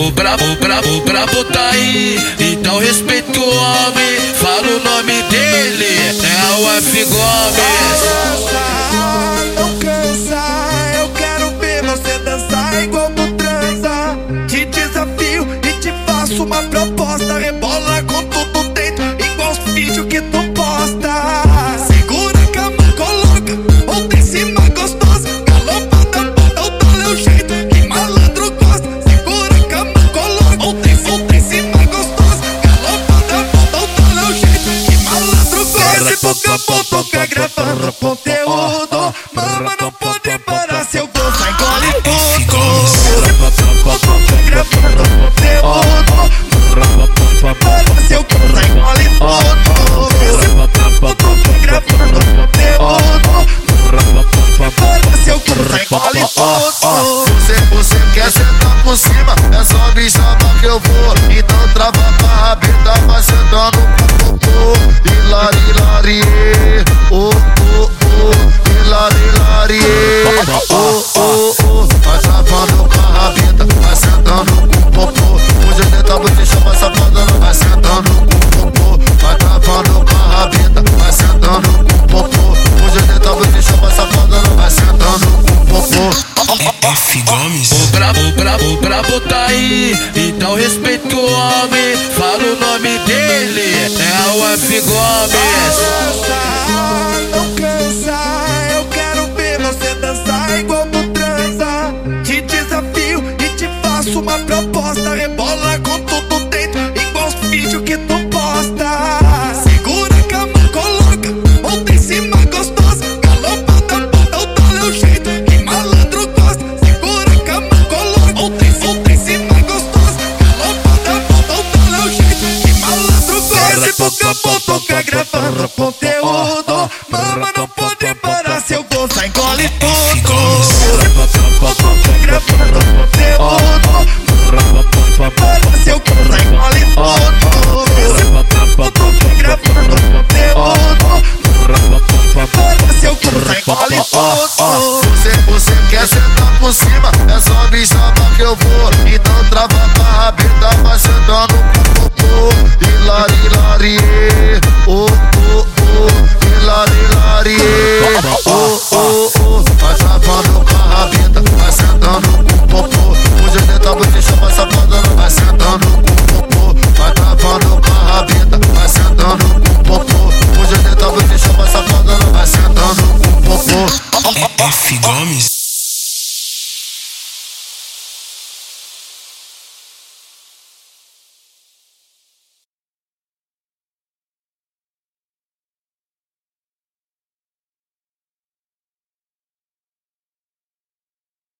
O brabo, o brabo, o brabo tá aí, então respeita o homem. Fala o nome dele, é o F Gomes. Gosta. Esse pouco a pouco fica gravando conteúdo. Mama, não pode parar se eu vou sair engole tudo. Esse pouco a pouco fica gravando conteúdo. Para se eu vou sair gravando conteúdo. Para se. Você, você quer sentar por cima, é só me chamar que eu vou. Então trava pra rabeta, vai sentando com o popô. Hilari, lari, oh, oh, oh. F Gomes. O brabo, o brabo, o brabo tá aí, então respeita o homem. Fala o nome dele, é o F Gomes. Não cansa, eu quero ver você dançar igual tu transa. Te desafio e te faço uma proposta. Esse pouco a pouco fica gravando conteúdo. Mama, não pode parar se eu vou sair engole tudo. Gravando conteúdo. Para se eu vou sair engole tudo. Gravando conteúdo. Para se eu vou sair engole tudo. Você, você quer sentar por cima, F Gomes.